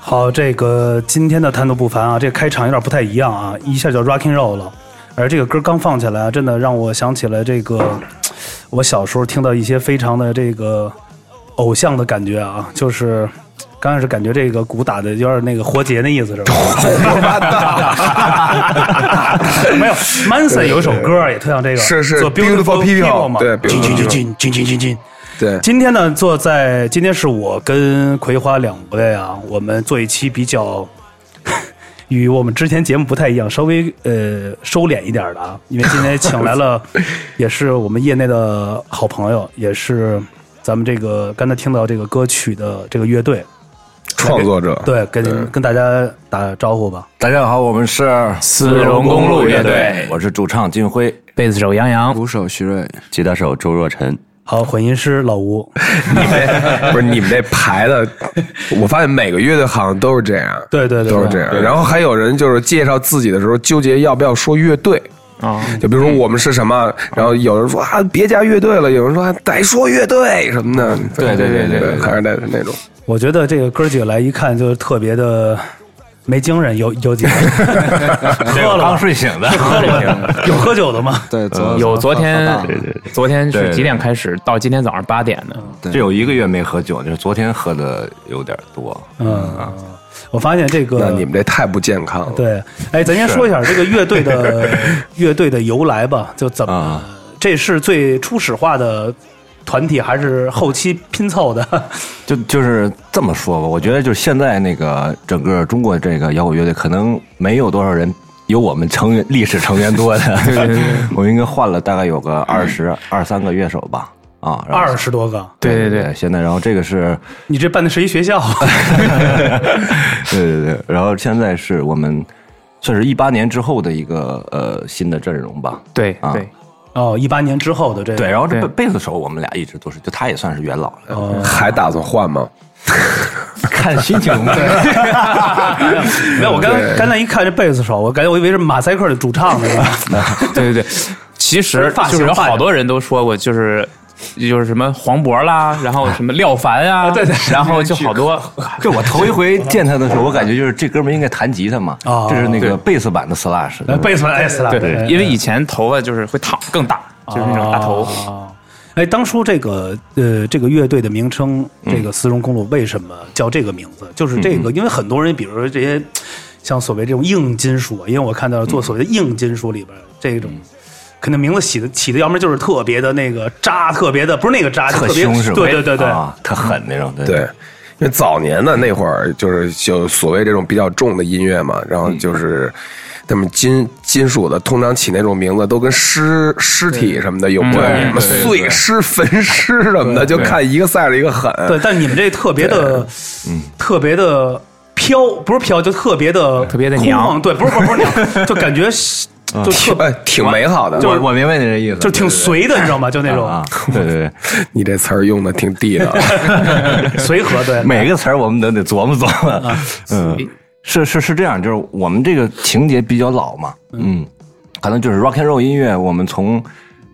好，这个今天的谈吐不凡啊，这个开场有点不太一样啊，一下就 rocking roll 了。而这个歌刚放起来啊，真的让我想起了这个我小时候听到一些非常的这个偶像的感觉啊，就是刚开始感觉这个鼓打的有点那个活结的意思是吧？没有，Manson 有一首歌也特像这个，是是做 Beautiful People，嘛，对进进进进进进进。对，今天呢，坐在今天是我跟葵花两位啊，我们做一期比较 与我们之前节目不太一样，稍微呃收敛一点的啊，因为今天请来了 也是我们业内的好朋友，也是咱们这个刚才听到这个歌曲的这个乐队，创作者，对，跟跟大家打招呼吧。大家好，我们是丝绒公路乐队。我是主唱金辉，贝斯手杨洋，鼓手徐瑞，吉他手周若晨。好，混音师老吴，你们这不是你们这排的，我发现每个乐队好像都是这样，对对对，都是这样。然后还有人就是介绍自己的时候纠结要不要说乐队。啊，就比如说我们是什么，然后有人说啊别加乐队了，有人说啊得说乐队什么的，对对对对对还是得那种。我觉得这个哥几个来一看就特别的没精神，有有几个。喝了刚睡醒的，喝了吗？有喝酒的吗？对，昨有昨天对对昨天是几点开始？到今天早上八点的？这有一个月没喝酒，就是昨天喝的有点多。嗯，我发现这个那你们这太不健康了。对，哎，咱先说一下这个乐队的乐队的由来吧，就怎么啊。这是最初始化的团体，还是后期拼凑的？就就是这么说吧，我觉得就是现在那个整个中国这个摇滚乐队，可能没有多少人有我们成员历史成员多的。对对对，我们应该换了大概有个二十二三个乐手吧。啊，二十多个，对对对对，现在然后这个是，你这办的是一学校？对对对，然后现在是我们算是一八年之后的一个呃新的阵容吧。啊对对，哦，一八年之后的这个。对，然后这贝贝斯手我们俩一直都是，就他也算是元老了，哦。还打算换吗？看心情。没有，我刚刚才一看这贝斯手，我感觉我以为是马赛克的主唱呢。是 吧对对对，其实发型就是有发型好多人都说过，就是就是什么黄渤啦，然后什么廖凡啊，对对然后就好多，就我头一回见他的时候，我感觉就是这哥们儿应该弹吉他嘛，哦这是那个贝斯版的 Slash，呃贝斯版 Slash，对，因为以前头发就是会烫更大，就是那种大头。哦哎，当初这个呃，这个乐队的名称，这个丝绒公路为什么叫这个名字？就是这个，因为很多人，比如说这些像所谓这种硬金属，因为我看到做所谓的硬金属里边这种。可能名字起的起的，要么就是特别的那个渣，特别的不是那个渣，特凶是吧？对对对对，啊，特狠那种，对。对，因为早年的那会儿就是就所谓这种比较重的音乐嘛，然后就是他们金金属的通常起那种名字都跟尸尸体什么的有关，什么碎尸、焚尸什么的，就看一个赛着一个狠。对，但你们这特别的，特别的飘，不是飘，就特别的特别的娘。对，不是不是不是娘，就感觉是就特哎，挺美好的，我我明白你这意思，就挺随的，你知道吗？就那种啊，对对对，你这词儿用的挺地道。随和，对，每个词儿我们都得琢磨琢磨。嗯，是是是这样，就是我们这个情节比较老嘛，嗯，可能就是 rock and roll 音乐，我们从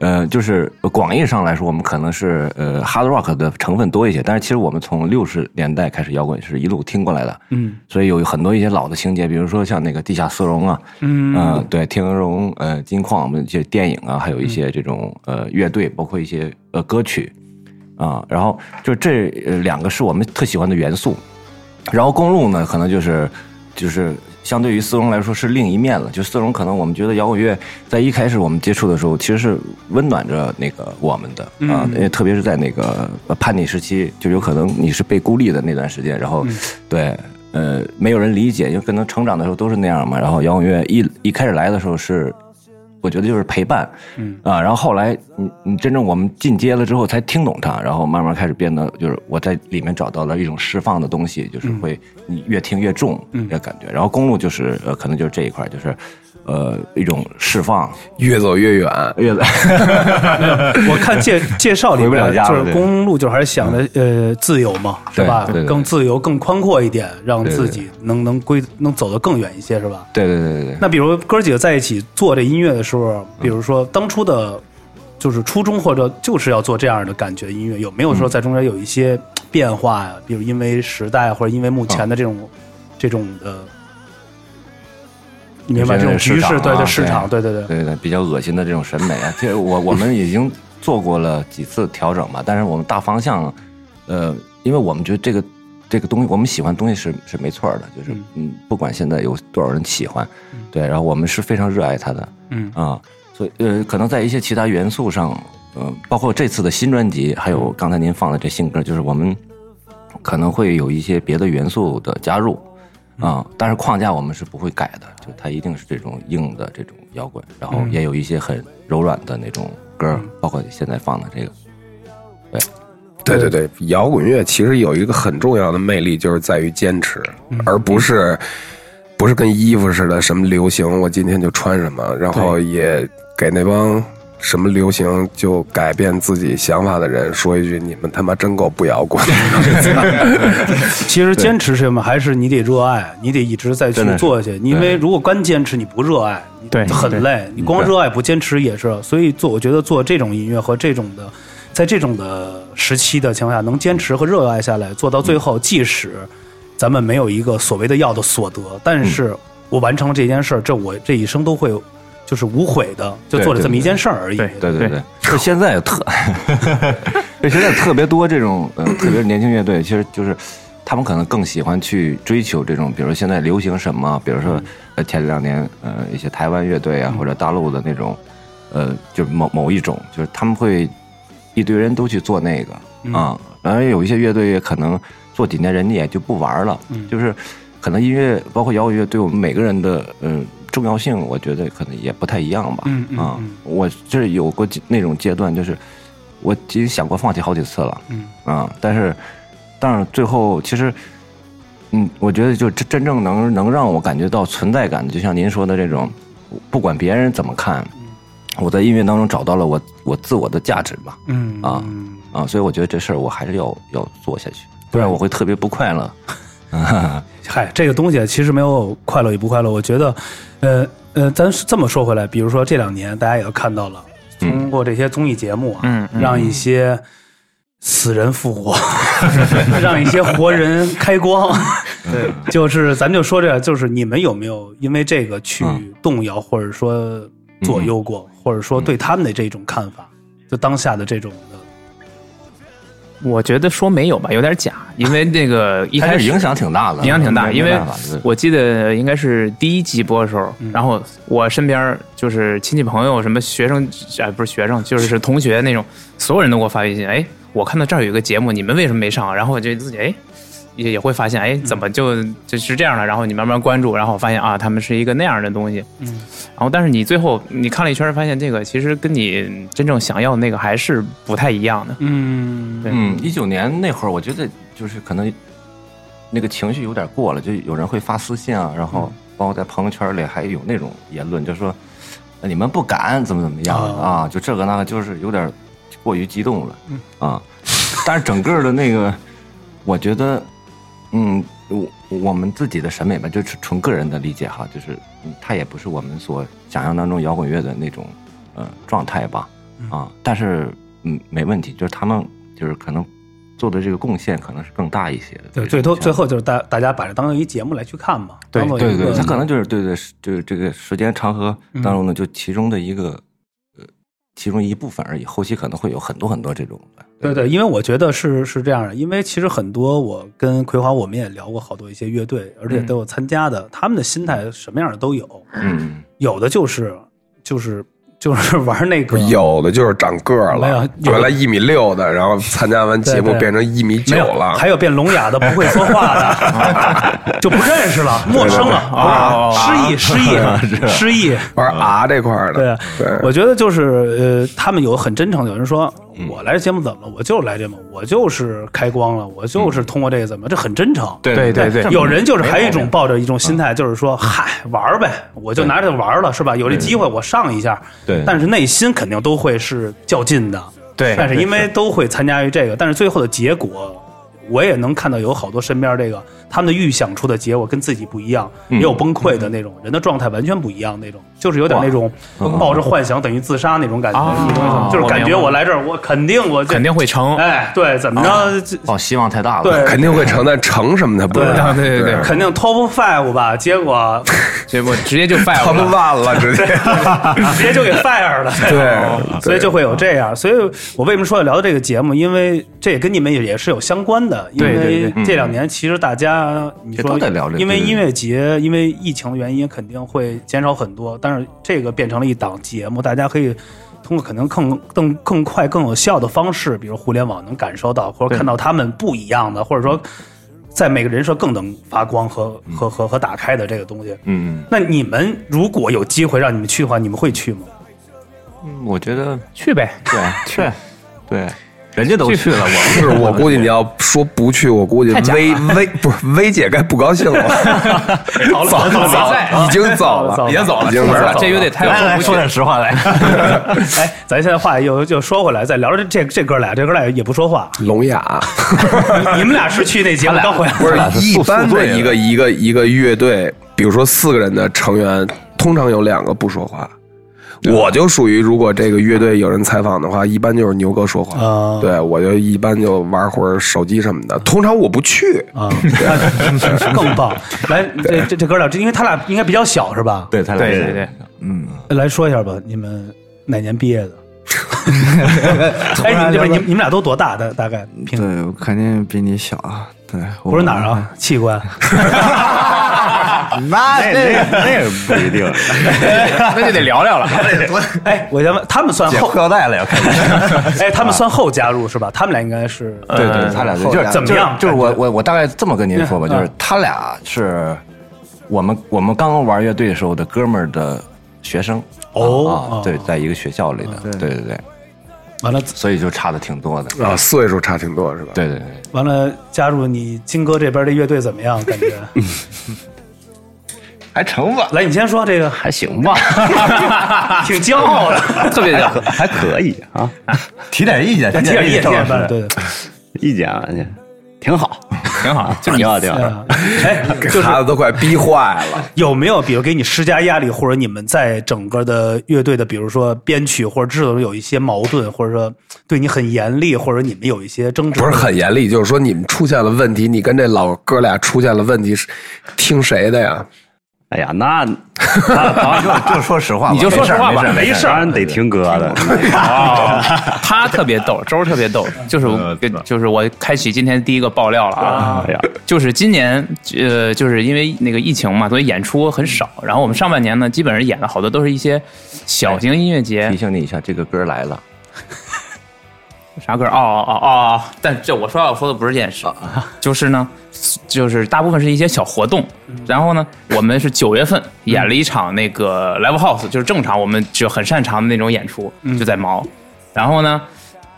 呃，就是广义上来说，我们可能是呃 hard rock 的成分多一些，但是其实我们从六十年代开始摇滚是一路听过来的，嗯，所以有很多一些老的情节，比如说像那个地下丝绒啊，嗯。呃对，天鹅绒、呃金矿，我们一些电影啊，还有一些这种呃乐队，包括一些呃歌曲。啊，然后就这呃两个是我们特喜欢的元素，然后公路呢，可能就是就是相对于丝绒来说是另一面了。就丝绒，可能我们觉得摇滚乐在一开始我们接触的时候，其实是温暖着那个我们的啊，因为特别是在那个呃叛逆时期，就有可能你是被孤立的那段时间，然后对。呃，没有人理解，因为可能成长的时候都是那样嘛。然后摇滚乐一一开始来的时候是，我觉得就是陪伴，嗯。啊，然后后来你你真正我们进阶了之后才听懂它，然后慢慢开始变得就是我在里面找到了一种释放的东西，就是会你越听越重这个感觉。然后公路就是呃，可能就是这一块，就是呃一种释放，越走越远，越走 我看介介绍里回不了边就是公路，就是还是想着呃自由嘛，是吧对对？对更自由、更宽阔一点，让自己能能归能走得更远一些，是吧？对对对对对。那比如哥几个在一起做这音乐的时候，比如说当初的，就是初衷或者就是要做这样的感觉音乐，有没有说在中间有一些变化呀？比如因为时代或者因为目前的这种这种的，你明白这种局势？对对市场，对对对，对对，比较恶心的这种审美啊，这我我们已经做过了几次调整吧，但是我们大方向，呃，因为我们觉得这个这个东西，我们喜欢东西是是没错的，就是嗯，不管现在有多少人喜欢，对，然后我们是非常热爱它的，嗯啊，所以呃，可能在一些其他元素上，呃，包括这次的新专辑，还有刚才您放的这新歌，就是我们可能会有一些别的元素的加入。啊、但是框架我们是不会改的，就它一定是这种硬的这种摇滚，然后也有一些很柔软的那种歌，包括现在放的这个。对。对对，摇滚乐其实有一个很重要的魅力，就是在于坚持，而不是不是跟衣服似的，什么流行我今天就穿什么，然后也给那帮什么流行就改变自己想法的人说一句：“你们他妈真够不摇滚。其实坚持是什么？还是你得热爱，你得一直在去做下去。因为如果光坚持你不热爱，对很累。你光热爱不坚持也是。所以做，我觉得做这种音乐和这种的，在这种的时期的情况下，能坚持和热爱下来，做到最后，即使咱们没有一个所谓的要的所得，但是我完成了这件事儿，这我这一生都会就是无悔的，就做了这么一件事儿而已。对对对就现在特，就现在特别多这种呃，特别是年轻乐队，其实就是他们可能更喜欢去追求这种，比如说现在流行什么，比如说呃前两年呃一些台湾乐队啊，或者大陆的那种呃，就某某一种，就是他们会一堆人都去做那个啊，然后有一些乐队也可能做几年人家也就不玩了，就是可能音乐包括摇滚乐对我们每个人的嗯、呃重要性，我觉得可能也不太一样吧。嗯嗯啊嗯，我这有过那种阶段，就是我已经想过放弃好几次了。嗯啊，但是但是最后其实，嗯，我觉得就真真正能能让我感觉到存在感的，就像您说的这种，不管别人怎么看，我在音乐当中找到了我我自我的价值吧。嗯啊啊，所以我觉得这事儿我还是要要做下去，不然我会特别不快乐。嗨，这个东西其实没有快乐与不快乐，我觉得，呃呃，咱这么说回来，比如说这两年大家也都看到了，通过这些综艺节目啊，嗯嗯。让一些死人复活，让一些活人开光。对，就是咱就说这，就是你们有没有因为这个去嗯。动摇，或者说左右过，或者说对他们的这种看法，就当下的这种的，我觉得说没有吧，有点假，因为那个 一开始影响挺大的，影响挺大，因为我记得应该是第一集播的时候，然后我身边就是亲戚朋友、什么学生，哎，不是学生，就是同学那种，所有人都给我发微信，哎，我看到这儿有一个节目，你们为什么没上？然后我就自己哎。也也会发现，哎，怎么就就是这样的？然后你慢慢关注，然后发现啊，他们是一个那样的东西。嗯，然后但是你最后你看了一圈，发现这个其实跟你真正想要的那个还是不太一样的。嗯对嗯，一九年那会儿，我觉得就是可能那个情绪有点过了，就有人会发私信啊，然后包括在朋友圈里还有那种言论，就说呃你们不敢怎么怎么样哦啊，就这个那个，就是有点过于激动了啊。但是整个的那个，我觉得，嗯，我我们自己的审美吧，就是纯个人的理解哈，就是嗯它也不是我们所想象当中摇滚乐的那种呃状态吧，啊，但是嗯没问题，就是他们就是可能做的这个贡献可能是更大一些的。对，最后最后就是大大家把这当成一节目来去看嘛，对对对，它可能就是对对，就是这个时间长河嗯当中呢，就其中的一个呃其中一部分而已，后期可能会有很多很多这种的。对对，因为我觉得是是这样的，因为其实很多我跟葵花我们也聊过好多一些乐队，而且都有参加的，他们的心态什么样的都有，嗯，有的就是就是就是玩那个。有的就是长个了，原来一米六的，然后参加完节目变成一米九了，还有变聋哑的不会说话的，就不认识了，陌生了啊，失忆失忆失忆，玩啊这块的，对，我觉得就是呃，他们有很真诚，有人说嗯我来这节目怎么了？我就是来这节目，我就是开光了，我就是通过这个怎么，这很真诚。对对对对有人就是还有一种抱着一种心态，就是说，嗨，玩呗，我就拿着玩了，是吧？有这机会我上一下，对但是内心肯定都会是较劲的，对但是因为都会参加于这个，但是最后的结果，我也能看到有好多身边这个他们的预想出的结果跟自己不一样，也有崩溃的那种，人的状态完全不一样那种，就是有点那种抱着幻想等于自杀那种感觉？就是感觉我来这儿，我肯定我肯定会成。哎，对，怎么着这哦，希望太大了。对肯定会成，但成什么的不知道。对对对对肯定 top five 吧，结果结果直接就 fire 他们了。直接。直接就给 fire 了。对所以就会有这样。所以我为什么说要聊这个节目？因为这也跟你们也也是有相关的。因对对为对这两年其实大家你说因为音乐节，因为疫情的原因，肯定会减少很多。但是这个变成了一档节目，大家可以。通过可能更更更快、更有效的方式，比如互联网能感受到，或者看到他们不一样的，或者说在每个人设更能发光和和和和打开的这个东西。嗯，那你们如果有机会让你们去的话，你们会去吗？嗯，我觉得去呗，对 去，对，人家都去了，我就是我估计你要说不去，我估计薇薇不是薇姐该不高兴了，早了，走好了走赛已经走走了了，别走了，已经走了出门了，这乐队太有来来说点实话来。哎，咱现在话又又说回来，再聊聊这这这哥俩，这哥俩也不说话。聋哑。你们俩是去那节目刚回来，不是一般的一个一个一个乐队，比如说四个人的成员，通常有两个不说话。我就属于，如果这个乐队有人采访的话，一般就是牛哥说话。啊对我就一般就玩会儿手机什么的。通常我不去，啊，更棒。来，这这这哥俩，这因为他俩应该比较小是吧？对他俩是对对对，嗯，来说一下吧，你们哪年毕业的？哎，你们这边你们你们俩都多大？大大概平对，我肯定比你小啊。对，我不是哪儿啊？器官？那那那不一定，那就得聊聊了。哎，我先问，他们算后腰带了要开始。哎，他们算后加入是吧？他们俩应该是对对，他俩就是怎么样就是我我我大概这么跟您说吧，嗯就是他俩是我们我们刚刚玩乐队的时候的哥们儿的学生哦啊，对，在一个学校里的，对对对，完了所以就差的挺多的。啊，岁数差挺多是吧？对对对，完了，加入你金哥这边的乐队怎么样？感觉？还成吧，来，你先说这个，还行吧，挺骄傲的，特别骄傲，还可以啊，提点意见，提点意见，提点意见，对对对，意见啊，挺好，挺好。就挺好，挺好。啊。哎，就是孩子都快逼坏了。有没有比如给你施加压力，或者你们在整个的乐队的，比如说编曲或者制作中有一些矛盾，或者说对你很严厉，或者你们有一些争执？不是很严厉，就是说你们出现了问题，你跟这老哥俩出现了问题，是听谁的呀？哎呀，那就 就说实话吧，你就说实话吧没事没事当然得听哥的。哦，他特别逗，周儿特别逗，就是就是我开启今天第一个爆料了啊，哎呀，就是今年呃，就是因为那个疫情嘛，所以演出很少。然后我们上半年呢，基本上演的好多都是一些小型音乐节。提，醒你一下，这个歌来了，啥歌？哦哦哦哦！但这我说要说的不是这件事，就是呢，就是大部分是一些小活动。然后呢，我们是九月份演了一场那个 live house，就是正常我们就很擅长的那种演出，就在毛。然后呢，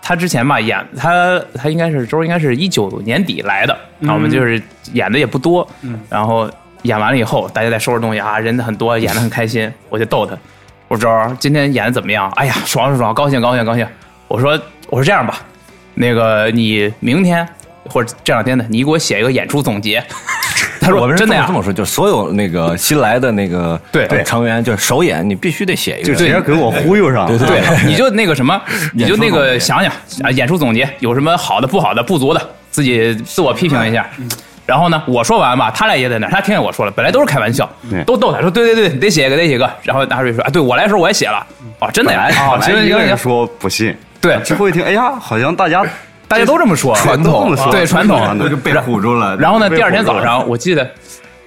他之前吧演他他应该是周应该是一九年底来的，然后我们就是演的也不多，然后演完了以后，大家在收拾东西啊，人很多，演的很开心，我就逗他，我说周今天演的怎么样？哎呀，爽爽爽，高兴高兴高兴。我说我说这样吧，那个你明天或者这两天的，你给我写一个演出总结。他说我们真的呀这么说，就是所有那个新来的那个对呃成员，就是首演你必须得写一个，就直接给我忽悠上。对对，你就那个什么，你就那个想想啊，演出总结有什么好的、不好的、不足的，自己自我批评一下。然后呢，我说完吧，他俩也在那，他听见我说了，本来都是开玩笑，都逗他说，对对对，你得写一个，得写一个。然后大瑞说，啊，对我来说我也写了，哦，真的呀，哦，本来一个人行行行，说不信，对，之后一听，哎呀，好像大家 大家都这么说，传统对传统那就被唬住了。然后呢，第二天早上我记得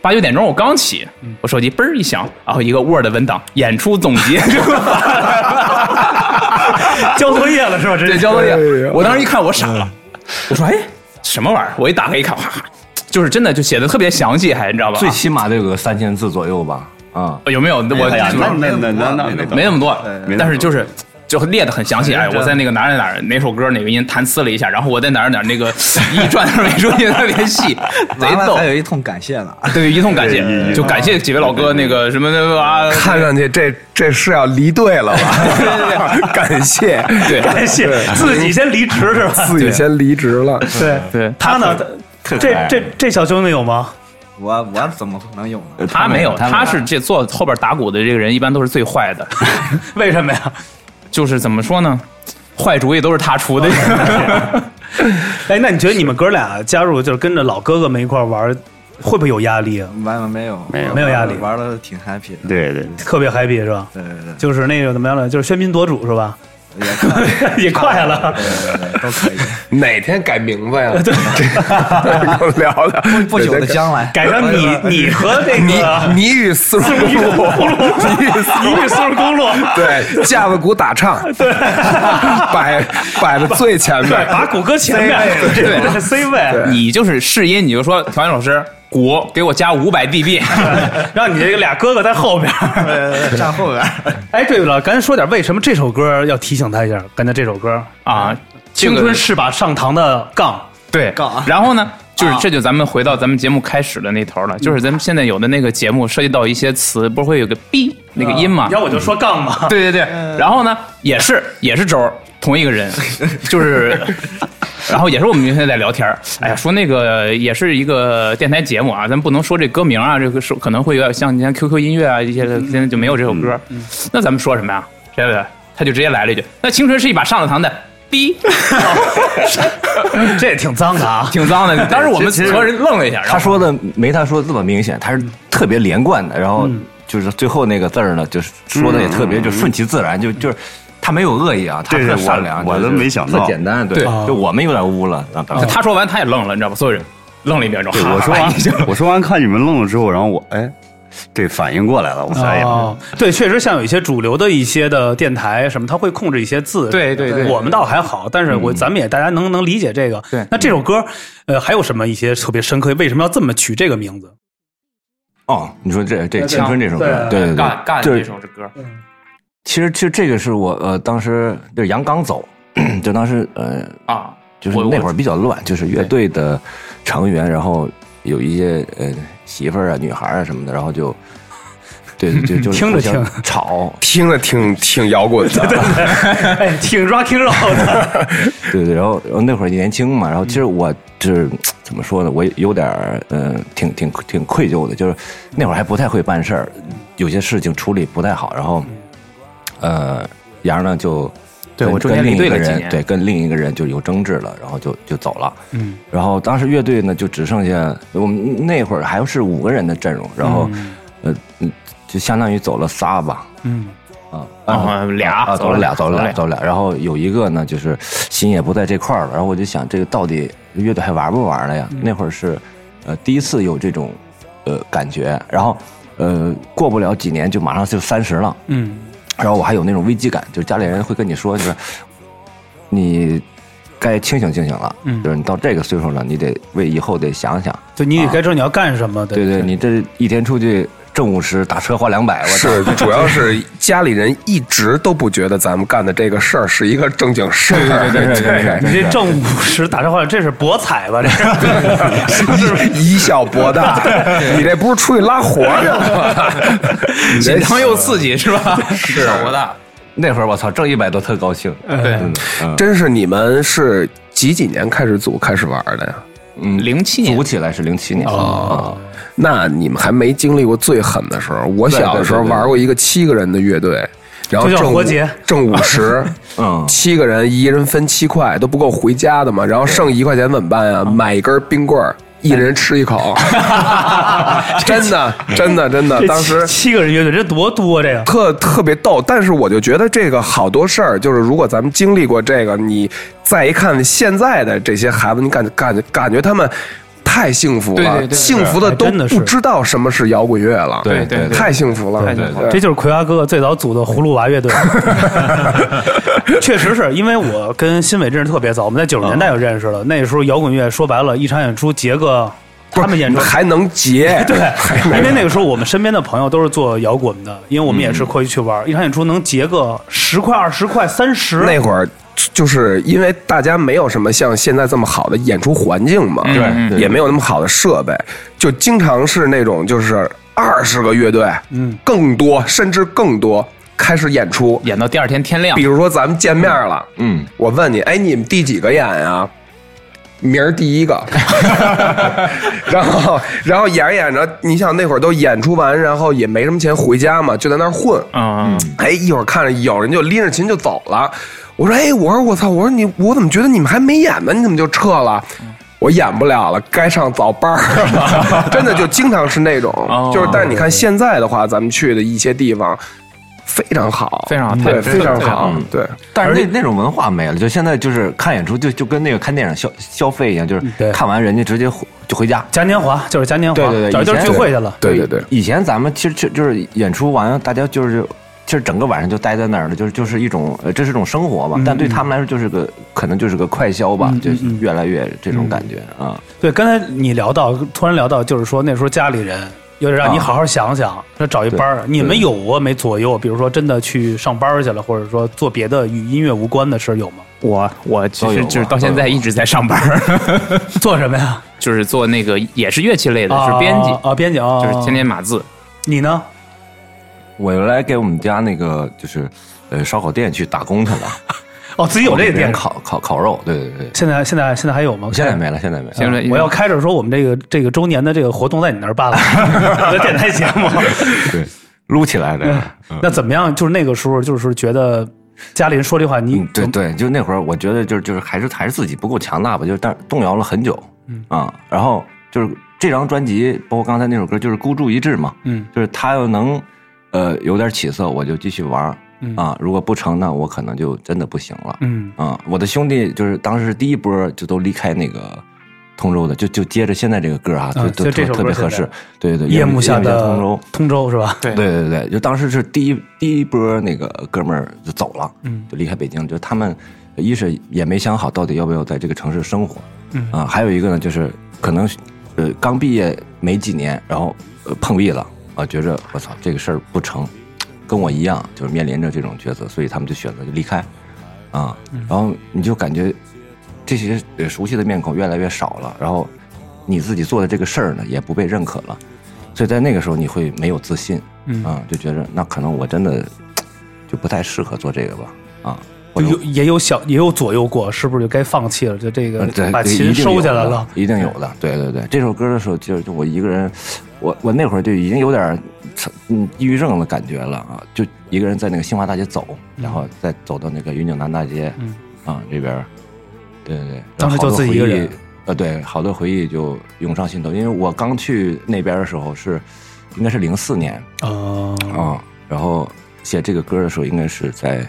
八九点钟我刚起，我手机嘣儿一响，然后一个 Word 文档演出总结，交作业了是吧？直对，接交作业。我当时一看我傻了，我说哎什么玩意儿？我一打开一看，哈哈，就是真的就写的特别详细，还你知道吧？最起码得有个三千字左右吧，啊，有没有？我那那那那那没那么多，但是就是就列的很详细。哎，我在那个哪儿哪儿哪首歌哪个音弹呲了一下，然后我在哪儿哪儿那个 一转那儿没注意特别细，贼逗还。有一通感谢呢。对，一通感谢，就感谢几位老哥那个什么的啊，看上去这这是要离队了吧？感谢，对感谢自己先离职是吧？自己先离职了。对对他呢？这这这小兄弟有吗？我我怎么能有呢？他没有，他他是这坐后边打鼓的这个人，一般都是最坏的。为什么呀？就是怎么说呢？坏主意都是他出的。哎，那你觉得你们哥俩加入就是跟着老哥哥们一块儿玩，会不会有压力啊？完了没有？没有没有压力玩的挺 happy 的。对对，特别 happy 是吧？对对对，就是那个怎么样呢？就是喧宾夺主是吧？也 快也快了。对对对，都可以。哪天改名字呀？对，跟我聊聊。不久的将来，改成你你和这你个你与丝路公路，你与丝你与苏尔公路，对架子鼓打唱，对，摆摆在最前，面。把鼓搁前面，对对 C 位，你就是试音，你就说调音老师鼓给我加五百 dB，让你这个俩哥哥在后边。呃，站后边。哎，对了，赶紧说点为什么这首歌要提醒他一下？刚才这首歌啊，《青春是把上膛的杠》，对杠啊，然后呢，就是这就咱们回到咱们节目开始的那头了，就是咱们现在有的那个节目涉及到一些词，不是会有个 b 那个音嘛？要我就说杠嘛。对对对，然后呢，也是也是周儿同一个人，就是，然后也是我们明天在聊天儿哎呀，说那个也是一个电台节目啊，咱不能说这歌名啊，这个是可能会有点像你像 QQ 音乐啊一些的，现在就没有这首歌，那咱们说什么呀？对不对？他就直接来了一句：“那青春是一把上了膛的逼。”这也挺脏的啊。挺脏的。当时我们所有人愣了一下，他说的没他说的这么明显，他是特别连贯的，然后就是最后那个字儿呢，就是说的也特别就顺其自然，就就是他没有恶意啊，他对对特善良，我都没想到特简单，对，就我们有点污了，他说完他也愣了，你知道吧？所有人愣了一秒钟。我说完，我说完看你们愣了之后，然后我哎，这反应过来了，我才哦，对，确实像有一些主流的一些的电台什么，它会控制一些字。对对对我们倒还好，但是我咱们也大家能能理解这个。对那这首歌，呃，还有什么一些特别深刻？为什么要这么取这个名字？哦，你说这这青春这首歌，对对对干这首这歌，其实其实这个是我呃当时就是杨刚走，就当时呃啊，就是那会儿比较乱，就是乐队的成员，然后有一些呃媳妇儿啊、女孩儿啊什么的，然后就对对就就听着听吵，听着挺挺摇滚的，哎，挺 rock and roll 的。对对，然后然后那会儿年轻嘛，然后其实我就是怎么说呢，我有点儿呃挺挺挺愧疚的，就是那会儿还不太会办事儿，有些事情处理不太好，然后呃杨呢就对我中间跟另一个离队了几年人对跟另一个人就有争执了，然后就就走了。嗯，然后当时乐队呢就只剩下我们那会儿还是五个人的阵容，然后、呃嗯就相当于走了仨吧，嗯，啊啊俩啊，走了俩，走了俩，走了走了俩。然后有一个呢，就是心也不在这块儿了。然后我就想，这个到底乐队还玩不玩了呀？那会儿是呃第一次有这种呃感觉，然后呃过不了几年就马上就三十了，嗯，然后我还有那种危机感，就是家里人会跟你说，就是你该清醒清醒了，嗯就是你到这个岁数了，你得为以后得想想。就你也该知道你要干什么。对对，你这一天出去挣五十，打车花两百，是主要是家里人一直都不觉得咱们干的这个事儿是一个正经事儿。对对对对对你这挣五十打车花，这是博彩吧？这是 以小博大，你这不是出去拉活儿去了吗？你这紧张又刺激是吧？是小博大，那会儿我操，挣一百多特高兴。对，嗯真是你们是几几年开始组开始玩的呀？嗯，零七年。组起来是零七年。哦。那你们还没经历过最狠的时候。我小的时候玩过一个七个人的乐队，然后挣挣五十，嗯，七个人一人分七块，都不够回家的嘛。然后剩一块钱怎么办呀？买一根冰棍儿，一人吃一口。真的，真的，真的，当时七七个人乐队，这多多这个。特特别逗，但是我就觉得这个好多事儿，就是如果咱们经历过这个，你再一看现在的这些孩子，你感感觉感觉他们太幸福了，对对对幸福的都哎真的是。不知道什么是摇滚乐了，对对对。太幸福了，太幸福了。这就是葵花哥哥最早组的葫芦娃乐队，确实是因为我跟新伟认识特别早，我们在九十年代就认识了。那时候摇滚乐说白了，一场演出结个他们演出还能结，对，因为那个时候我们身边的朋友都是做摇滚的，因为我们也是过去去玩，一场演出能结个十块、二十块、三十。那会儿就是因为大家没有什么像现在这么好的演出环境嘛，对对也没有那么好的设备，就经常是那种就是二十个乐队，嗯，更多甚至更多开始演出。演到第二天天亮比，如说咱们见面了，嗯，我问你，哎，你们第几个演呀？明儿第一个，然后然后演着演着，你想那会儿都演出完，然后也没什么钱回家嘛，就在那儿混。嗯，哎，一会儿看着有人就拎着琴就走了，我说哎，我说我操，我说你我怎么觉得你们还没演呢？你怎么就撤了？我演不了了，该上早班儿了，真的就经常是那种，哦就是但是你看现在的话，咱们去的一些地方非常好，非常好对，太非常好对。但是那那种文化没了，就现在就是看演出就就跟那个看电影消消费一样，就是对看完人家直接就回家。嘉年华就是嘉年华，对对对找一地儿聚会去了。对对对，以前咱们其实就就是演出完，大家就是其实整个晚上就待在那儿了，就是就是一种呃，这是一种生活吧。但对他们来说，就是个可能就是个快消吧，嗯就越来越这种感觉啊。对，刚才你聊到，突然聊到，就是说那时候家里人有点让你好好想想，说找一班儿。你们有过没左右？比如说真的去上班去了，或者说做别的与音乐无关的事儿有吗？我我其实就是到现在一直在上班儿，做什么呀？就是做那个也是乐器类的，是编辑啊，啊，编辑啊，就是天天码字。你呢？我原来给我们家那个就是呃烧烤店去打工去了，哦，自己有这个店。烤烤烤肉，对对对。现在现在现在还有吗？现在没了，现在没了。现在我要开着说我们这个这个周年的这个活动在你那儿办了，我的电台节目。对，撸起来的。嗯那怎么样？就是那个时候，就是觉得家里人说这话，你嗯，对对，就那会儿，我觉得就是就是还是还是自己不够强大吧，就是但动摇了很久，嗯啊，然后就是这张专辑，包括刚才那首歌，就是孤注一掷嘛，嗯就是他要能呃有点起色，我就继续玩儿嗯啊，如果不成呢，我可能就真的不行了嗯啊。我的兄弟就是当时第一波就都离开那个。通州的就就接着现在这个歌啊，就啊就特别合适，对对对，夜幕下的通州，通州是吧？对对对对，就当时是第一第一波那个哥们儿就走了，嗯就离开北京，就他们一是也没想好到底要不要在这个城市生活，嗯啊，还有一个呢就是可能呃刚毕业没几年，然后呃碰壁了啊，觉着我操这个事儿不成，跟我一样就是面临着这种抉择，所以他们就选择就离开，啊，然后你就感觉这些呃熟悉的面孔越来越少了，然后你自己做的这个事儿呢也不被认可了。所以在那个时候你会没有自信，嗯。啊，就觉着那可能我真的就不太适合做这个吧，啊，或者有也有小也有左右过，是不是就该放弃了？就这个把对琴收下来了。一定有的。对对对，这首歌的时候，就就我一个人，我我那会儿就已经有点嗯抑郁症的感觉了啊，就一个人在那个新华大街走，然后再走到那个云景南大街，嗯啊这边儿，对对对，当时就自己一个人，呃，对，好多回忆就涌上心头，因为我刚去那边的时候是应该是零四年哦，啊，然后写这个歌的时候应该是在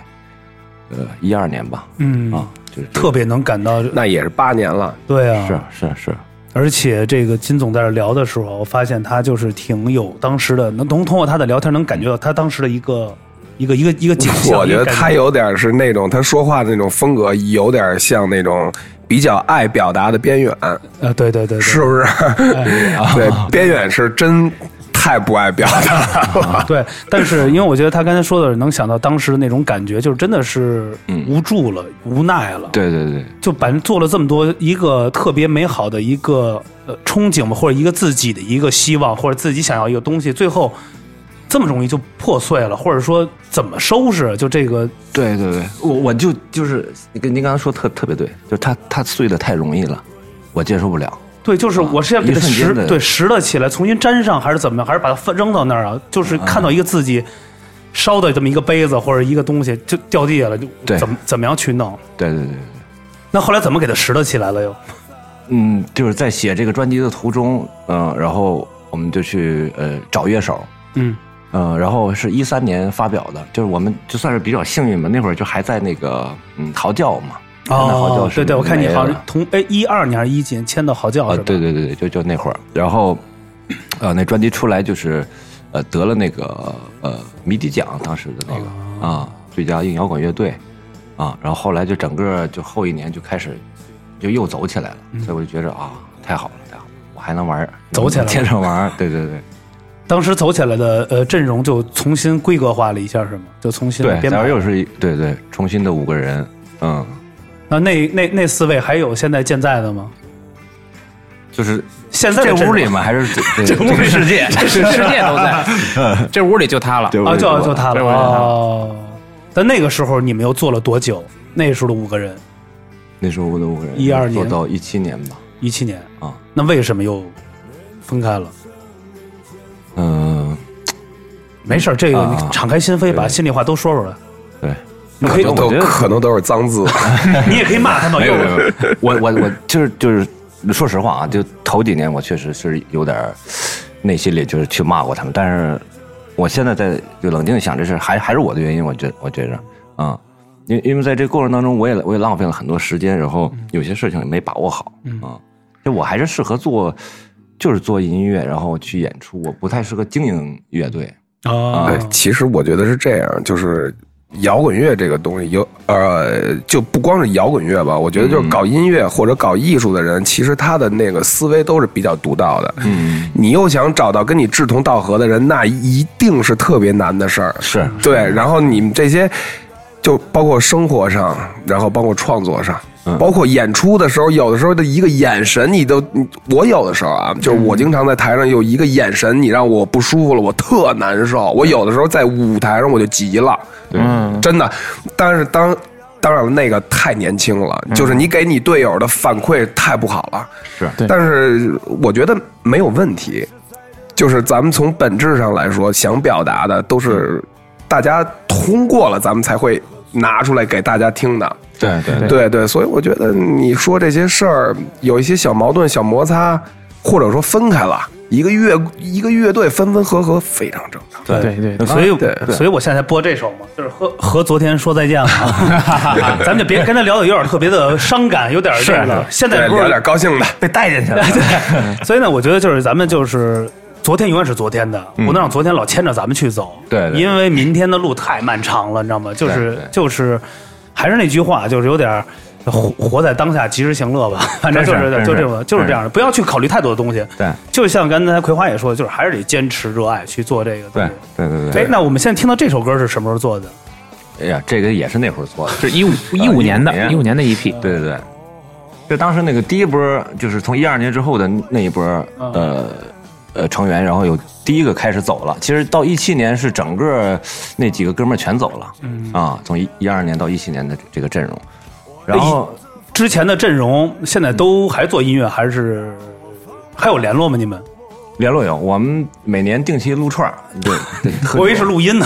呃一二年吧，嗯啊，就是特别能感到，那也是八年了，对啊，是是是，而且这个金总在这聊的时候，我发现他就是挺有当时的，能能通过他的聊天能感觉到他当时的一个一个一个一个景象。我觉得他有点是那种他说话的那种风格，有点像那种比较爱表达的边远，呃，对对对对，是不是？对，边远是真太不爱表达了。对，但是因为我觉得他刚才说的能想到当时的那种感觉，就是真的是嗯无助了、无奈了，对对对，就把人做了这么多一个特别美好的一个呃憧憬吧，或者一个自己的一个希望，或者自己想要一个东西，最后这么容易就破碎了，或者说怎么收拾？就这个对对对，我我就就是跟您刚才说特特别对，就是他他碎的太容易了，我接受不了。对，就是我是要给它拾对拾了起来，重新粘上，还是怎么样？还是把它放扔到那儿啊？就是看到一个自己烧的这么一个杯子或者一个东西就掉地下了，就对怎么怎么样去弄？对对对对，那后来怎么给它拾掇起来了又？嗯，就是在写这个专辑的途中，嗯、然后我们就去呃找乐手，嗯嗯、然后是一三年发表的，就是我们就算是比较幸运吧，那会儿就还在那个嗯嚎叫嘛，哦，对对，我看你好像了同哎一二年一几年签的好教啊，是吧？对对对，就就那会儿，然后，呃，那专辑出来就是，呃，得了那个呃迷笛奖，当时的那个啊、最佳硬摇滚乐队，啊，然后后来就整个就后一年就开始就又走起来了，所以我就觉着啊，太好了，太好了，我还还能玩儿，走起来了接着玩儿。对对对 当时走起来的呃阵容就重新规格化了一下，是吗？就重新对，编排假如。又是一对对重新的五个人，嗯，那那那那四位还有现在健在的吗？就是现在这屋里吗，还是这这屋里世界，这世界都在，这屋里就他了。啊，就就他了哦。但那个时候你们又做了多久？那时候的五个人，那时候我的五个人一二年做到一七年吧，一七年啊，那为什么又分开了？嗯，没事儿，这个啊你敞开心扉，把心里话都说出来。对。你可以，我都觉得可能都是脏字。你也可以骂他们。没有没有，我我我就是就是说实话啊，就头几年我确实是有点内心里就是去骂过他们，但是我现在在就冷静地想这事，还还是我的原因，我觉我觉着啊，因因为在这个过程当中，我也我也浪费了很多时间，然后有些事情也没把握好啊，就我还是适合做就是做音乐，然后去演出，我不太适合经营乐队。啊对，其实我觉得是这样，就是摇滚乐这个东西有呃，就不光是摇滚乐吧，我觉得就是搞音乐或者搞艺术的人，其实他的那个思维都是比较独到的。嗯，你又想找到跟你志同道合的人，那一定是特别难的事儿。是对，然后你们这些，就包括生活上，然后包括创作上，包括演出的时候，有的时候的一个眼神，你都，我有的时候啊，就是我经常在台上有一个眼神，你让我不舒服了，我特难受。我有的时候在舞台上我就急了，嗯，真的。但是当当然了，那个太年轻了，就是你给你队友的反馈太不好了。是。但是我觉得没有问题，就是咱们从本质上来说，想表达的都是大家通过了，咱们才会拿出来给大家听的。对对对对对，所以我觉得你说这些事儿有一些小矛盾、小摩擦，或者说分开了，一个乐一个乐队分分合合非常正常。对对对，所以对，所以我现在播这首嘛，就是和和昨天说再见了啊，咱们就别跟他聊的有点特别的伤感，有点这个。现在对，不是有点高兴的。被带进去了，对。所以呢，我觉得就是咱们就是昨天永远是昨天的，不能让昨天老牵着咱们去走。对对因为明天的路太漫长了，你知道吗？就是就是，还是那句话，就是有点活活在当下，及时行乐吧。反正就是就这种就是这样的，不要去考虑太多的东西。对就像刚才葵花也说的，就是还是得坚持热爱去做这个对。对对对哎，那我们现在听到这首歌是什么时候做的？哎呀，这个也是那会儿做的，是一五一五年的，15一五年的一批对对对，就当时那个第一波，就是从一二年之后的那一波，呃呃成员，然后有第一个开始走了。其实到一七年是整个那几个哥们儿全走了，嗯啊，从一一二年到一七年的这个阵容，然后之前的阵容现在都还做音乐，还是还有联络吗？你们？联络有，我们每年定期撸串儿，对，对我以为是录音呢。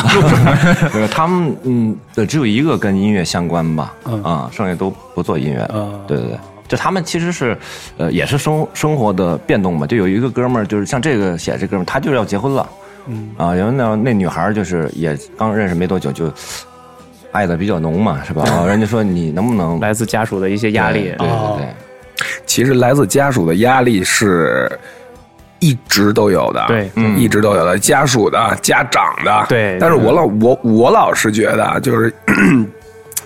他们嗯，对，只有一个跟音乐相关吧，嗯啊，剩下都不做音乐。嗯对对对，就他们其实是，呃，也是生生活的变动嘛。就有一个哥们儿，就是像这个写这哥们儿，他就是要结婚了，嗯啊，然后那那女孩儿就是也刚认识没多久就爱的比较浓嘛，是吧？然 后人家说你能不能来自家属的一些压力。对哦对对其实来自家属的压力是一直都有的，对嗯一直都有的，家属的、家长的，对但是我老我我老是觉得啊，就是。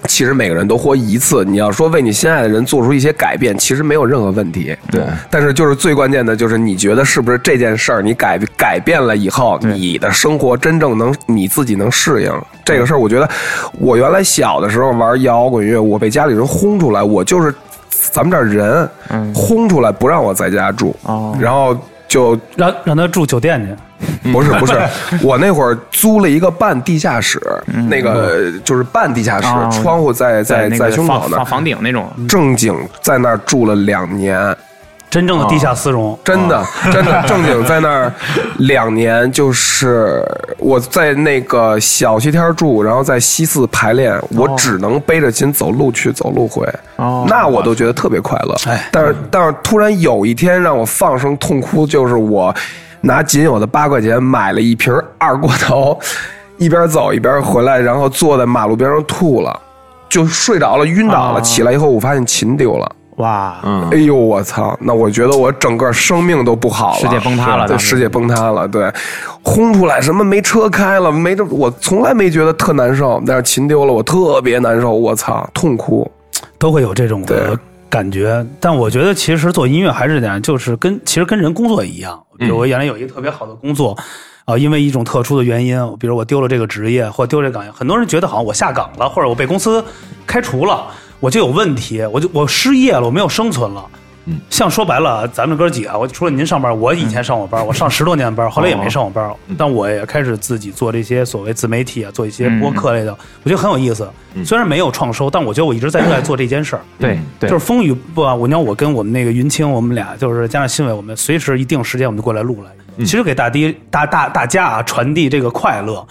其实每个人都活一次，你要说为你心爱的人做出一些改变，其实没有任何问题。对但是就是最关键的就是你觉得是不是这件事儿你改改变了以后，你的生活真正能你自己能适应这个事儿？我觉得我原来小的时候玩摇滚乐，我被家里人轰出来，我就是咱们这儿人，轰出来不让我在家住，哦然后就让让他住酒店去。不是不是，我那会儿租了一个半地下室，那个就是半地下室，哦。窗户在在在胸口那儿，房顶那种，正经在那儿住了两年。真正的地下丝绒，真的，真的正经在那儿两年，就是我在那个小西天住，然后在西四排练，我只能背着琴走路去，走路回，哦。那我都觉得特别快乐。哎。但是但是突然有一天让我放声痛哭，就是我拿仅有的八块钱买了一瓶二锅头，一边走一边回来，然后坐在马路边上吐了，就睡着了，晕倒了。哦起来以后，我发现琴丢了。哇，嗯哎呦，我操！那我觉得我整个生命都不好了，世界崩塌了对，当时世界崩塌了。对，轰出来什么没车开了，没这，我从来没觉得特难受，但是琴丢了，我特别难受，我操，痛哭。都会有这种的对感觉。但我觉得其实做音乐还是这样，就是跟其实跟人工作一样。比如我原来有一个特别好的工作，啊、因为一种特殊的原因，比如我丢了这个职业或丢这个岗位，很多人觉得好像我下岗了，或者我被公司开除了，我就有问题，我就我失业了，我没有生存了。嗯，像说白了，咱们哥几个，我除了您上班，我以前上过班，我上十多年班，后来也没上过班，但我也开始自己做这些所谓自媒体啊，做一些播客类的，我觉得很有意思。虽然没有创收，但我觉得我一直在热爱做这件事儿。对对，就是风雨不啊，我你看我跟我们那个云清，我们俩就是加上新伟，我们随时一定时间我们就过来录来。其实给大滴大大大家啊传递这个快乐，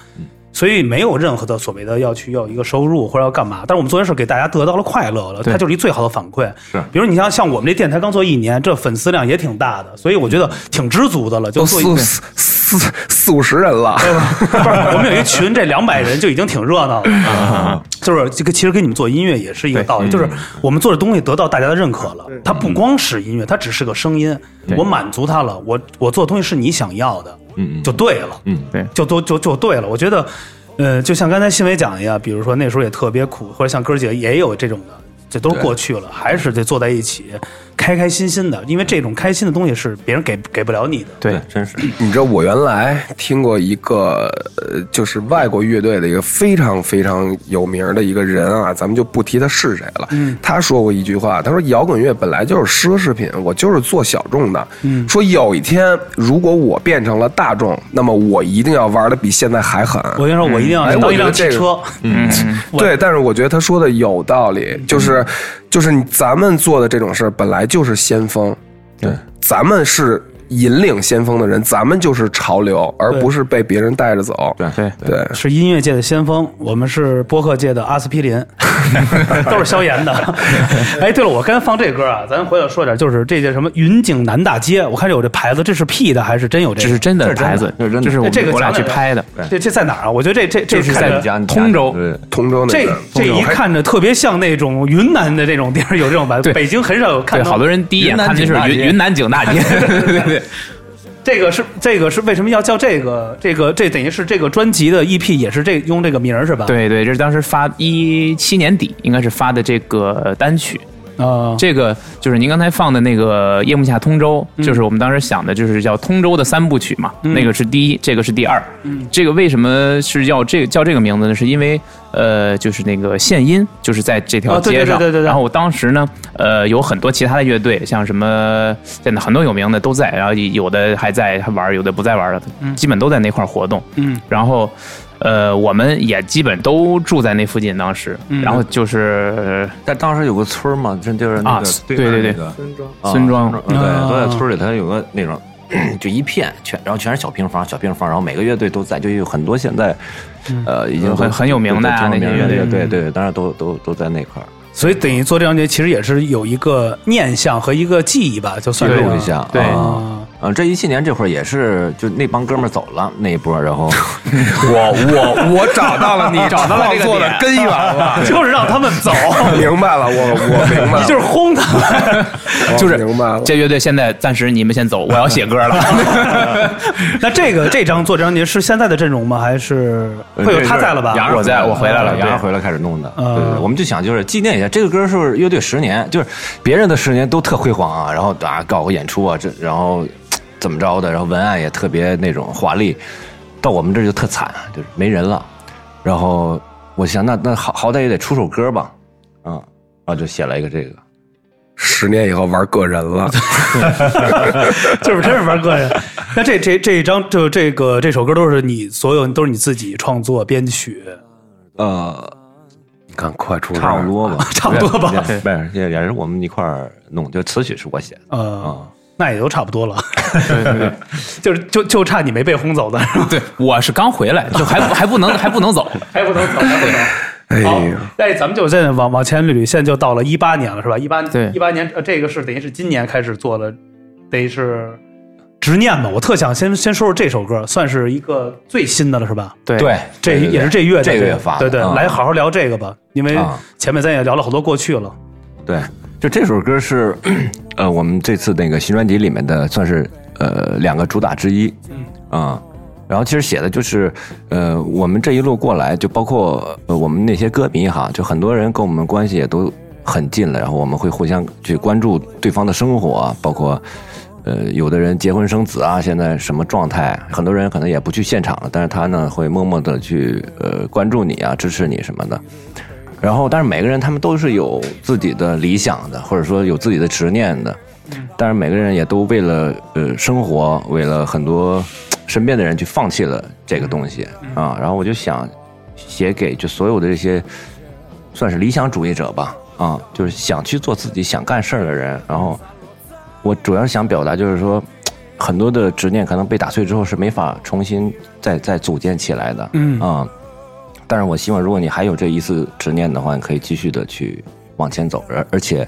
所以没有任何的所谓的要去要一个收入或者要干嘛，但是我们做这事给大家得到了快乐了，它就是一最好的反馈。是。比如你像像我们这电台刚做一年，这粉丝量也挺大的，所以我觉得挺知足的了，就都做一四四四四五十人了，不是，我们有一群，这两百人就已经挺热闹了。就是这个，其实跟你们做音乐也是一个道理，就是我们做的东西得到大家的认可了。它不光是音乐，它只是个声音，我满足它了，我我做的东西是你想要的，嗯嗯就对了，嗯。对。就都就就对了。我觉得，呃，就像刚才新伟讲一样，比如说那时候也特别苦，或者像哥儿姐也有这种的，这都是过去了，还是得坐在一起，开开心心的，因为这种开心的东西是别人给给不了你的。对，真是 你知道我原来听过一个，呃，就是外国乐队的一个非常非常有名的一个人啊，咱们就不提他是谁了。嗯，他说过一句话，他说摇滚乐本来就是奢侈品，我就是做小众的。嗯，说有一天如果我变成了大众，那么我一定要玩的比现在还狠。我跟你说，我一定要哎当一辆汽车。嗯，对，但是我觉得他说的有道理，就是就是咱们做的这种事儿本来就是先锋，对，咱们是引领先锋的人，咱们就是潮流，而不是被别人带着走。对对。对，是音乐界的先锋，我们是播客界的阿司匹林，都是消炎的。哎，对了，我刚才放这歌啊，咱回来说点，就是这叫什么云景南大街，我看这有这牌子，这是 P 的还是真有这个？这是真的牌子，这是真的。这是我这个我俩去拍的，这这在哪儿？啊？我觉得这这这是在通州通州那这这一看着特别像那种云南的这种地儿，有这种牌子，北京很少有看对，到。好多人第一眼看的是云云南景大街，对对 对，这个是这个是为什么要叫这个这个这等于是这个专辑的 EP 也是这用这个名儿是吧？对对，这是当时发一七年底应该是发的这个单曲，啊，这个就是您刚才放的那个《夜幕下通州》，就是我们当时想的，就是叫通州的三部曲嘛。那个是第一，这个是第二。嗯这个为什么是要这个叫这个名字呢？是因为呃，就是那个献音，就是在这条哦对对街上。对对对对然后我当时呢，呃，有很多其他的乐队，像什么现在很多有名的都在，然后有的还在还玩，有的不在玩了，基本都在那块活动。嗯，然后。呃，我们也基本都住在那附近，当时，然后就是但当时有个村嘛，这就是那啊个对对对。面那个啊孙庄。对，啊。都在村里，它有个那种 就一片全，然后全是小平房，小平房，然后每个乐队都在，就有很多现在呃已经很很有名的那些乐队对对对，当然都都都在那块儿。所以等于做这张碟其实也是有一个念想和一个记忆吧，就算是。记录一下，对啊，啊，这一七年这会儿也是，就那帮哥们儿走了那一波，然后 我我我找到了你 找到了这个创作的根源了，就是让他们走，明白了，我我明白了，你就是轰他们。就是明白了。这乐队现在暂时你们先走，我要写歌了。那这个这张做这张碟是现在的阵容吗？还是会有他在了吧？杨我在我回来了杨儿回来开始弄的。我们就想就是纪念一下这个歌是乐队十年，就是别人的十年都特辉煌啊，然后啊搞个演出啊，这然后怎么着的，然后文案也特别那种华丽，到我们这儿就特惨，就是没人了。然后我想那那好好歹也得出首歌吧，嗯，然后就写了一个这个。十年以后玩个人了，就是真是玩个人。那这这这一张就这个这首歌都是你所有都是你自己创作编曲，呃，你看快出差不多吧，差不多吧 不是，也也是我们一块儿弄，就词曲是我写的。呃，那也都差不多了。对对对，就是就就差你没被轰走的，是吧？对，我是刚回来，就还不还不能 还不能走。还不能走，还不能。好哎呀，，哎，咱们就现在往往前捋捋，现在就到了一八年了，是吧？一八对一八年，呃，这个是等于是今年开始做了，等于是执念吧。我特想先先说说这首歌，算是一个最新的了，是吧？对对，这对对也是这月这个月发的。对对，嗯来好好聊这个吧，因为啊前面咱也聊了好多过去了。对，就这首歌是呃我们这次那个新专辑里面的算是呃两个主打之一，嗯啊。然后其实写的就是，呃，我们这一路过来，就包括呃我们那些歌迷哈，就很多人跟我们关系也都很近了，然后我们会互相去关注对方的生活啊，包括。呃，有的人结婚生子啊，现在什么状态？很多人可能也不去现场了，但是他呢会默默的去呃关注你啊，支持你什么的。然后，但是每个人他们都是有自己的理想的，或者说有自己的执念的。但是每个人也都为了呃生活，为了很多身边的人去放弃了这个东西啊。然后我就想写给就所有的这些算是理想主义者吧啊，就是想去做自己想干事儿的人，然后。我主要想表达就是说，很多的执念可能被打碎之后是没法重新再再组建起来的。嗯啊，但是我希望如果你还有这一次执念的话，你可以继续的去往前走，而而且，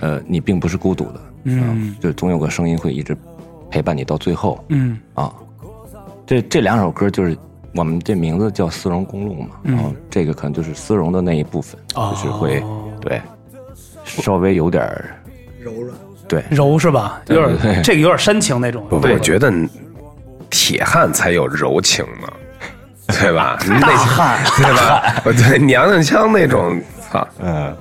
呃，你并不是孤独的。嗯，就总有个声音会一直陪伴你到最后。嗯啊，这这两首歌就是我们这名字叫《丝绒公路》嘛，然后这个可能就是丝绒的那一部分，就是会对稍微有点柔软。对，柔是吧？有点这个有点煽情那种。不，我觉得铁汉才有柔情呢，对吧？大汉，对吧？对，娘娘腔那种，操，嗯。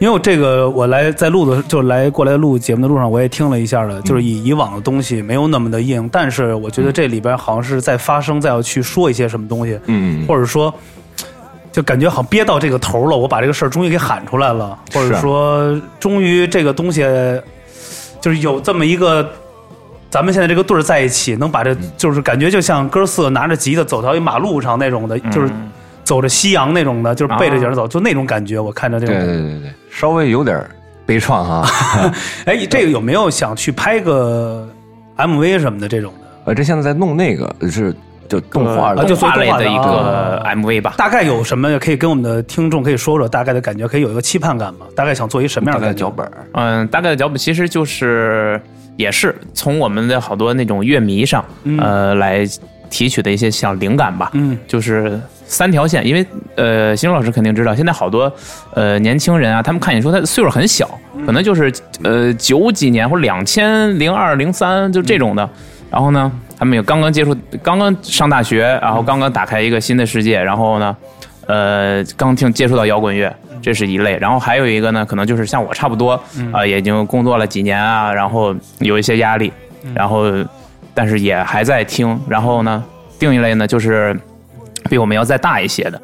因为我这个，我来在录的，就来过来录节目的路上，我也听了一下了，就是以以往的东西没有那么的硬，但是我觉得这里边好像是在发生，在要去说一些什么东西，嗯，或者说。就感觉好像憋到这个头了，我把这个事儿终于给喊出来了，或者说终于这个东西就是有这么一个，咱们现在这个队儿在一起，能把这就是感觉就像哥四个拿着吉他走到一马路上那种的，就是走着夕阳那种的，就是背着景走，就那种感觉。我看着这个，对对对对，稍微有点悲怆哈。哎，这个有没有想去拍个 MV 什么的这种的？呃，这现在在弄那个是。就动画的，就画类的一个 MV 吧。大概有什么可以跟我们的听众可以说说大概的感觉，可以有一个期盼感吗？大概想做一什么样的脚本？嗯，大概的脚本其实就是也是从我们的好多那种乐迷上呃来提取的一些小灵感吧。嗯，就是三条线，因为呃，新荣老师肯定知道，现在好多呃年轻人啊，他们看演出，他岁数很小，可能就是呃九几年或者两千零二零三就这种的。然后呢，他们也刚刚接触，刚刚上大学，然后刚刚打开一个新的世界，然后呢，呃，刚听接触到摇滚乐，这是一类。然后还有一个呢，可能就是像我差不多，啊，已经工作了几年啊，然后有一些压力，然后但是也还在听。然后呢，另一类呢，就是比我们要再大一些的，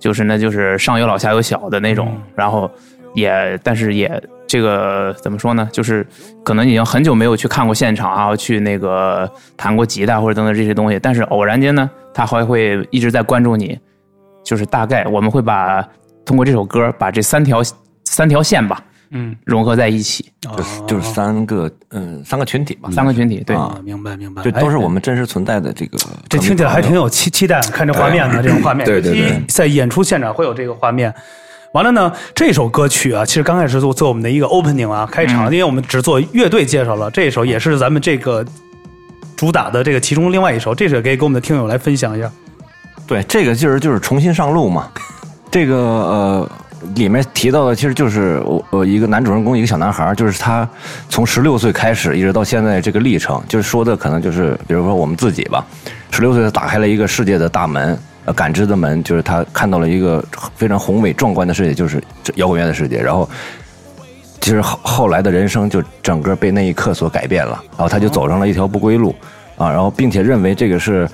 就是那就是上有老下有小的那种，然后也但是也。这个怎么说呢？就是可能已经很久没有去看过现场啊，去那个弹过吉他或者等等这些东西，但是偶然间呢，他还会一直在关注你。就是大概我们会把通过这首歌把这三条三条线吧，嗯，融合在一起，就是就是三个嗯三个群体吧，三个群体，对，明白明白，这都是我们真实存在的这个。这听起来还挺有期期待，看这画面的这种画面，对对对，在演出现场会有这个画面。完了呢，这首歌曲啊，其实刚开始做做我们的一个 opening 啊，开场，因为我们只做乐队介绍了这首，也是咱们这个主打的这个其中另外一首，这首可以给我们的听友来分享一下。对，这个就是就是重新上路嘛。这个呃，里面提到的其实就是我呃一个男主人公，一个小男孩，就是他从十六岁开始一直到现在这个历程，就是说的可能就是比如说我们自己吧，十六岁他打开了一个世界的大门。呃，感知的门就是他看到了一个非常宏伟壮观的世界，就是摇滚乐的世界。然后，其实后后来的人生就整个被那一刻所改变了。然后他就走上了一条不归路啊，然后并且认为这个是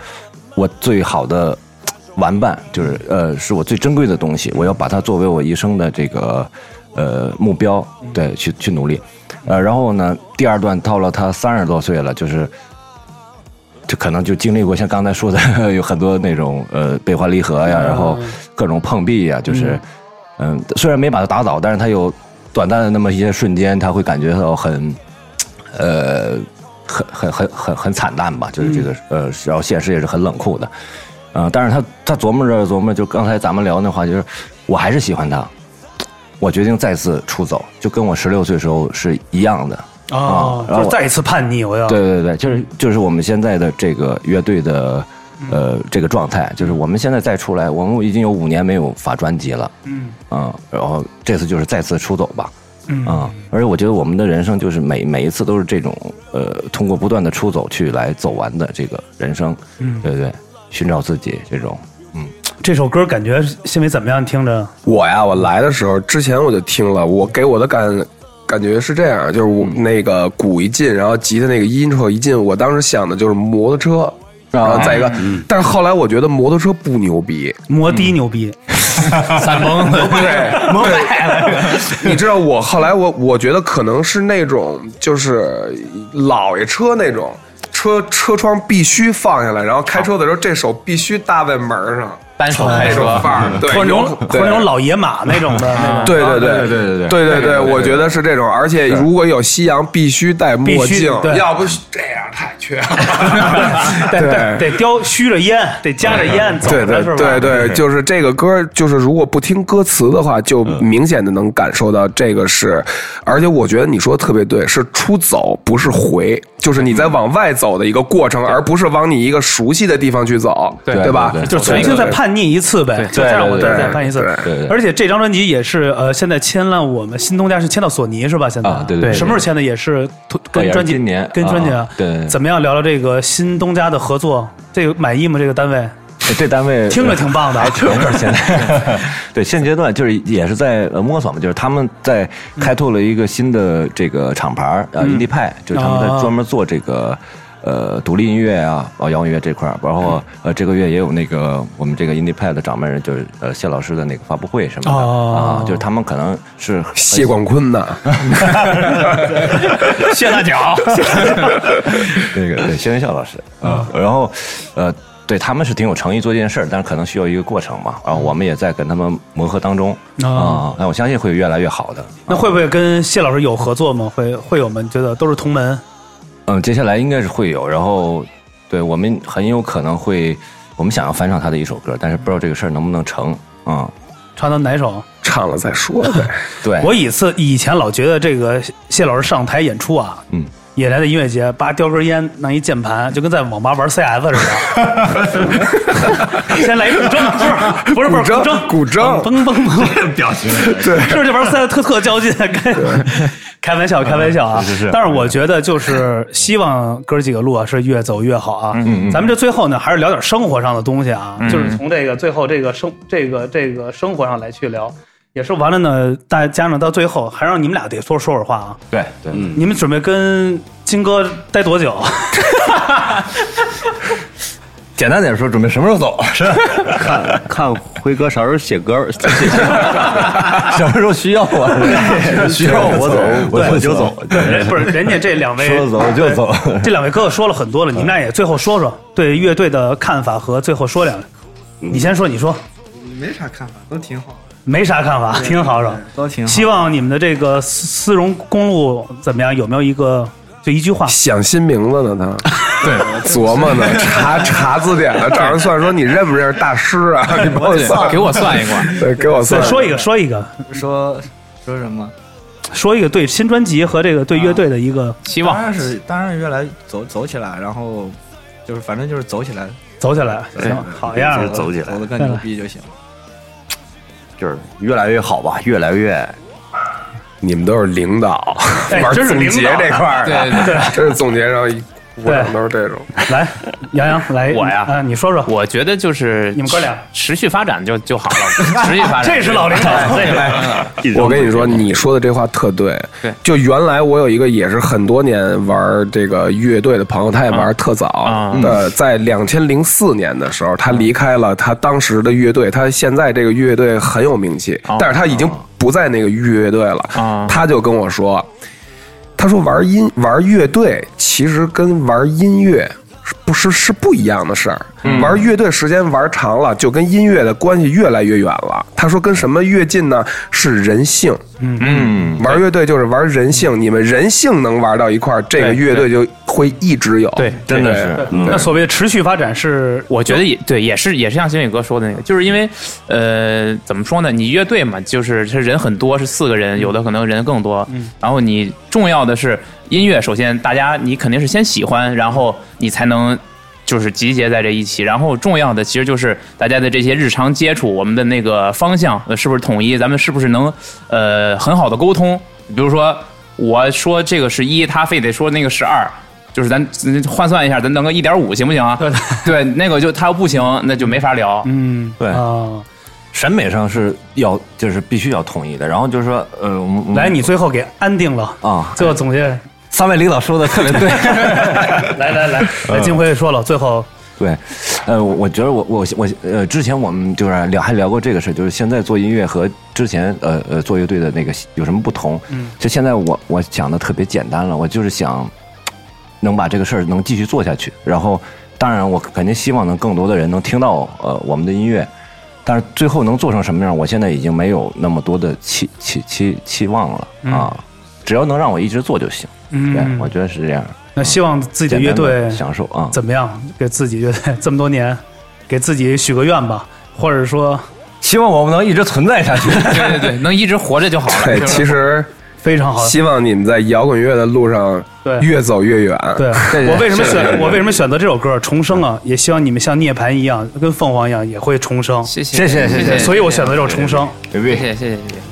我最好的玩伴，就是呃，是我最珍贵的东西，我要把它作为我一生的这个呃目标，对，去去努力。呃，然后呢，第二段到了他三十多岁了，就是。就可能就经历过像刚才说的有很多那种呃悲欢离合呀，然后各种碰壁呀，就是嗯，虽然没把他打倒，但是他有短暂的那么一些瞬间，他会感觉到很呃很很很很很惨淡吧，就是这个呃，然后现实也是很冷酷的，嗯，但是他他琢磨着琢磨，就刚才咱们聊那话，就是我还是喜欢他，我决定再次出走，就跟我十六岁时候是一样的。啊，然后再一次叛逆，我要对对对，就是就是我们现在的这个乐队的呃这个状态，就是我们现在再出来，我们已经有五年没有发专辑了，嗯啊，然后这次就是再次出走吧，嗯啊，而且我觉得我们的人生就是每每一次都是这种呃通过不断的出走去来走完的这个人生，嗯，对对，寻找自己这种，嗯，这首歌感觉心里怎么样？听着，我呀，我来的时候之前我就听了，我给我的感感觉是这样，就是我那个鼓一进，然后吉他那个音后一进，我当时想的就是摩托车，然后再一个，但是后来我觉得摩托车不牛逼，摩的牛逼，三蹦子，对，蒙摆了，你知道我后来我我觉得可能是那种就是老爷车那种。车车窗必须放下来，然后开车的时候这手必须搭在门上，单手开车，范儿，对，或者那种有或者那种老野马那种的。对对对对对对对对对，我觉得是这种，而且如果有夕阳，必须戴墨镜，要不这样太缺了。得得得叼虚着烟，得夹着烟走对对着是吧？对对，就是这个歌，就是如果不听歌词的话，就明显的能感受到这个是，而且我觉得你说的特别对，是出走不是回，就是你在往外走的一个过程，而不是往你一个熟悉的地方去走，对。对吧？对。对。就重新再叛逆一次呗，就再让我再再叛逆一次而且这张专辑也是呃，现在签了我们新东家是签到索尼是吧？现在啊对对对什么时候签的？也是跟专辑今年跟专辑啊对怎么样？聊聊这个新东家的合作，这个满意吗？这个单位这这单位听着挺棒的啊还成了现在。对，现阶段就是也是在呃摸索嘛，就是他们在开拓了一个新的这个厂牌儿呃，印地派，就是他们在啊专门做这个。呃，独立音乐啊，哦，摇滚乐这块儿，然后呃，这个月也有那个我们这个 IndiePad 的掌门人，就是呃谢老师的那个发布会什么的、哦。啊，就是他们可能是谢广坤呐，谢大脚，那个对谢文笑老师。啊，然后呃，对他们是挺有诚意做这件事儿，但是可能需要一个过程嘛。然后我们也在跟他们磨合当中。啊啊，那我相信会越来越好的。那会不会跟谢老师有合作吗？会会有吗？觉得都是同门？嗯，接下来应该是会有，然后对我们很有可能会，我们想要翻唱他的一首歌，但是不知道这个事儿能不能成啊、唱到哪首？唱了再说呗。对，我以次以前老觉得这个谢老师上台演出啊，嗯，也来的音乐节，叭叼根烟，弄一键盘，就跟在网吧玩 CS 似的。先来一古筝，不是不是古筝古筝嘣嘣嘣，表情，对，是不是这玩 CS 特特较劲？开开玩笑，开玩笑啊！是是但是我觉得就是希望哥几个路啊是越走越好啊。嗯咱们这最后呢，还是聊点生活上的东西啊，就是从这个最后这个生这个这个生活上来去聊。也是完了呢，大家呢到最后还让你们俩得说说会儿话啊。对对，你们准备跟金哥待多久？简单点说，准备什么时候走？是 看看辉哥啥时候写歌，什么时候需要我？需要我走，我就走。人不是人家这两位说走就走。这两位哥哥说了很多了，你们俩也最后说说对乐队的看法和最后说两句。你先说，你说没啥看法，都挺好的，没啥看法，挺好是吧？都挺好。希望你们的这个丝丝绒公路怎么样？有没有一个就一句话？想新名字呢，他对 琢磨呢，查查字典呢，找人算说你认不认识大师啊？你帮我算，给我算一卦。对，给我算。再说一个，说一个，说说什么？说一个对新专辑和这个对乐队的一个希望当然是当然越来走走起来，然后就是反正就是走起来，走起来。行，好样的，走起来走的更牛逼就行。就是越来越好吧，越来越你们都是领导，玩总结这块儿，对对对，真是总结上一鼓掌都是这种。来，杨洋来，我呀啊，你说说，我觉得就是你们哥俩持续发展就就好了，持续发展。这是老领导，这个 我跟你说，你说的这话特对。对就原来我有一个也是很多年玩这个乐队的朋友，他也玩特早。啊呃，在两千零四年的时候，他离开了他当时的乐队，他现在这个乐队很有名气，哦但是他已经不在那个乐队了。啊他就跟我说，他说玩音玩乐队其实跟玩音乐不是是不一样的事儿。玩乐队时间玩长了，就跟音乐的关系越来越远了。他说跟什么越近呢？是人性。嗯，玩乐队就是玩人性，你们人性能玩到一块儿，这个乐队就会一直有。对真的是。那所谓的持续发展是，我觉得也对，也是也是像星宇哥说的那个，就是因为呃，怎么说呢？你乐队嘛，就是是人很多，是四个人，有的可能人更多。然后你重要的是音乐，首先大家你肯定是先喜欢，然后你才能。就是集结在这一起，然后重要的其实就是大家的这些日常接触，我们的那个方向呃是不是统一？咱们是不是能呃很好的沟通？比如说我说这个是一，他非得说那个是二，就是咱咱换算一下，咱弄个一点五行不行啊？对，对那个就他要不行，那就没法聊。嗯，对啊，审美上是要就是必须要统一的。然后就是说，呃，我们来，你最后给安定了，啊，最后总结，三位领导说的特别对。来 来来，来，金辉说了，最后对，呃，我我觉得我我我呃，之前我们就是聊还聊过这个事，就是现在做音乐和之前呃呃做乐队的那个有什么不同？嗯，就现在我我想的特别简单了，我就是想能把这个事儿能继续做下去，然后当然我肯定希望能更多的人能听到呃我们的音乐，但是最后能做成什么样，我现在已经没有那么多的期期期期望了啊，只要能让我一直做就行。对，嗯，我觉得是这样。那希望自己的乐队享受啊，怎么样？给自己乐队这么多年，给自己许个愿吧，或者说希望我们能一直存在下去。对对对，能一直活着就好了。对，其实非常好。希望你们在摇滚乐的路上对越走越远。对，我为什么选我为什么选择这首歌《重生》啊？也希望你们像涅槃一样，跟凤凰一样，也会重生。谢谢谢谢谢谢所以我选择这首《重生》。对不对？谢谢谢谢谢谢。